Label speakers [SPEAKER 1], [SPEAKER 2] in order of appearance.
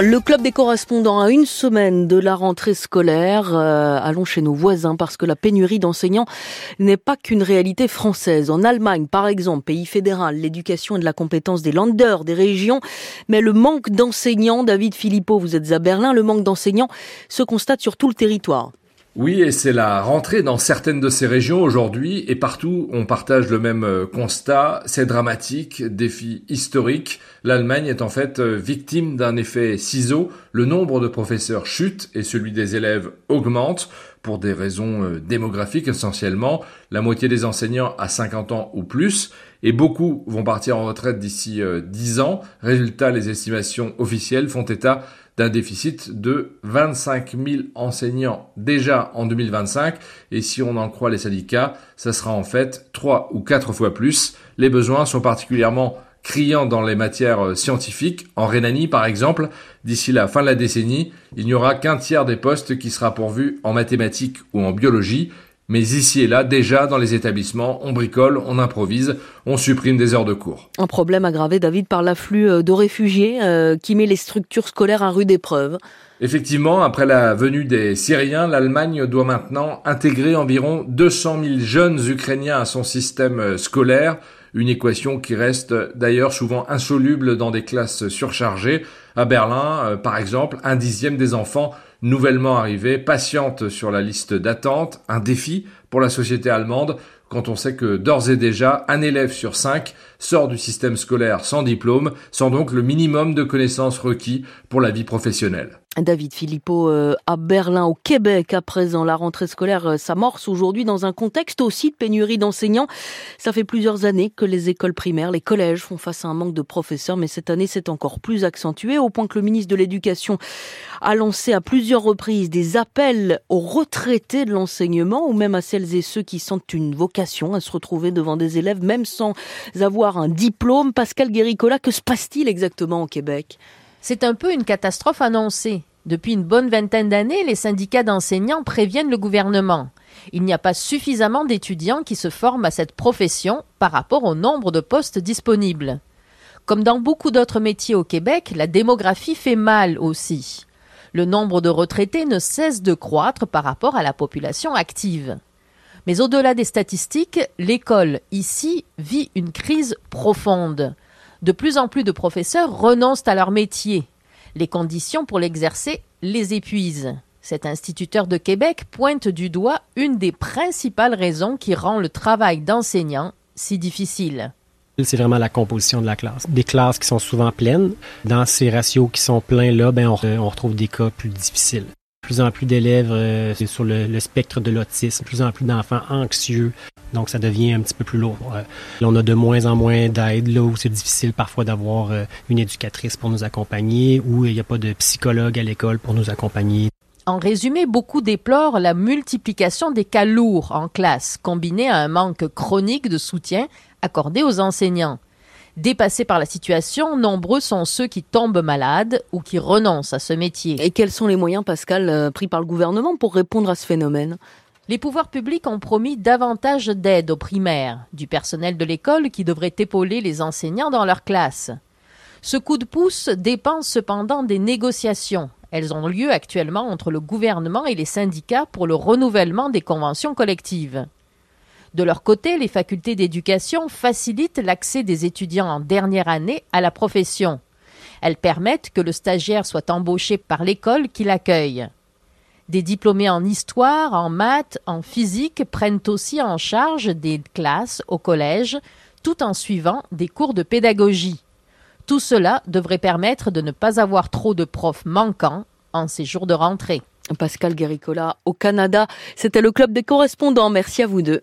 [SPEAKER 1] Le club des correspondants à une semaine de la rentrée scolaire. Euh, allons chez nos voisins parce que la pénurie d'enseignants n'est pas qu'une réalité française. En Allemagne, par exemple, pays fédéral, l'éducation et de la compétence des landers, des régions, mais le manque d'enseignants, David Philippot, vous êtes à Berlin, le manque d'enseignants se constate sur tout le territoire.
[SPEAKER 2] Oui, et c'est la rentrée dans certaines de ces régions aujourd'hui, et partout on partage le même euh, constat, c'est dramatique, défi historique. L'Allemagne est en fait euh, victime d'un effet ciseau, le nombre de professeurs chute et celui des élèves augmente, pour des raisons euh, démographiques essentiellement, la moitié des enseignants a 50 ans ou plus, et beaucoup vont partir en retraite d'ici 10 ans. Résultat, les estimations officielles font état d'un déficit de 25 000 enseignants déjà en 2025. Et si on en croit les syndicats, ça sera en fait trois ou quatre fois plus. Les besoins sont particulièrement criants dans les matières scientifiques. En Rhénanie, par exemple, d'ici la fin de la décennie, il n'y aura qu'un tiers des postes qui sera pourvu en mathématiques ou en biologie. Mais ici et là, déjà dans les établissements, on bricole, on improvise, on supprime des heures de cours.
[SPEAKER 1] Un problème aggravé, David, par l'afflux euh, de réfugiés euh, qui met les structures scolaires à rude épreuve.
[SPEAKER 2] Effectivement, après la venue des Syriens, l'Allemagne doit maintenant intégrer environ 200 000 jeunes Ukrainiens à son système euh, scolaire, une équation qui reste d'ailleurs souvent insoluble dans des classes surchargées. À Berlin, par exemple, un dixième des enfants nouvellement arrivés patiente sur la liste d'attente, un défi pour la société allemande quand on sait que d'ores et déjà un élève sur cinq sort du système scolaire sans diplôme, sans donc le minimum de connaissances requis pour la vie professionnelle.
[SPEAKER 1] David Philippot euh, à Berlin, au Québec, à présent. La rentrée scolaire euh, s'amorce aujourd'hui dans un contexte aussi de pénurie d'enseignants. Ça fait plusieurs années que les écoles primaires, les collèges font face à un manque de professeurs, mais cette année c'est encore plus accentué, au point que le ministre de l'Éducation a lancé à plusieurs reprises des appels aux retraités de l'enseignement, ou même à celles et ceux qui sentent une vocation à se retrouver devant des élèves, même sans avoir un diplôme. Pascal Guéricola, que se passe-t-il exactement au Québec?
[SPEAKER 3] C'est un peu une catastrophe annoncée. Depuis une bonne vingtaine d'années, les syndicats d'enseignants préviennent le gouvernement. Il n'y a pas suffisamment d'étudiants qui se forment à cette profession par rapport au nombre de postes disponibles. Comme dans beaucoup d'autres métiers au Québec, la démographie fait mal aussi. Le nombre de retraités ne cesse de croître par rapport à la population active. Mais au-delà des statistiques, l'école ici vit une crise profonde. De plus en plus de professeurs renoncent à leur métier. Les conditions pour l'exercer les épuisent. Cet instituteur de Québec pointe du doigt une des principales raisons qui rend le travail d'enseignant si difficile.
[SPEAKER 4] C'est vraiment la composition de la classe. Des classes qui sont souvent pleines. Dans ces ratios qui sont pleins là, ben on retrouve des cas plus difficiles plus en plus d'élèves euh, sur le, spectre de l'autisme, plus en plus d'enfants anxieux. Donc, ça devient un petit peu plus lourd. Euh, on a de moins en moins d'aide, là où c'est difficile parfois d'avoir euh, une éducatrice pour nous accompagner, ou il n'y a pas de psychologue à l'école pour nous accompagner.
[SPEAKER 3] En résumé, beaucoup déplorent la multiplication des cas lourds en classe, combinée à un manque chronique de soutien accordé aux enseignants. Dépassés par la situation, nombreux sont ceux qui tombent malades ou qui renoncent à ce métier.
[SPEAKER 1] Et quels sont les moyens, Pascal, euh, pris par le gouvernement pour répondre à ce phénomène?
[SPEAKER 3] Les pouvoirs publics ont promis davantage d'aide aux primaires, du personnel de l'école qui devrait épauler les enseignants dans leur classe. Ce coup de pouce dépend cependant des négociations. Elles ont lieu actuellement entre le gouvernement et les syndicats pour le renouvellement des conventions collectives. De leur côté, les facultés d'éducation facilitent l'accès des étudiants en dernière année à la profession. Elles permettent que le stagiaire soit embauché par l'école qui l'accueille. Des diplômés en histoire, en maths, en physique prennent aussi en charge des classes au collège, tout en suivant des cours de pédagogie. Tout cela devrait permettre de ne pas avoir trop de profs manquants en ces jours de rentrée.
[SPEAKER 1] Pascal Guéricola au Canada, c'était le club des correspondants. Merci à vous deux.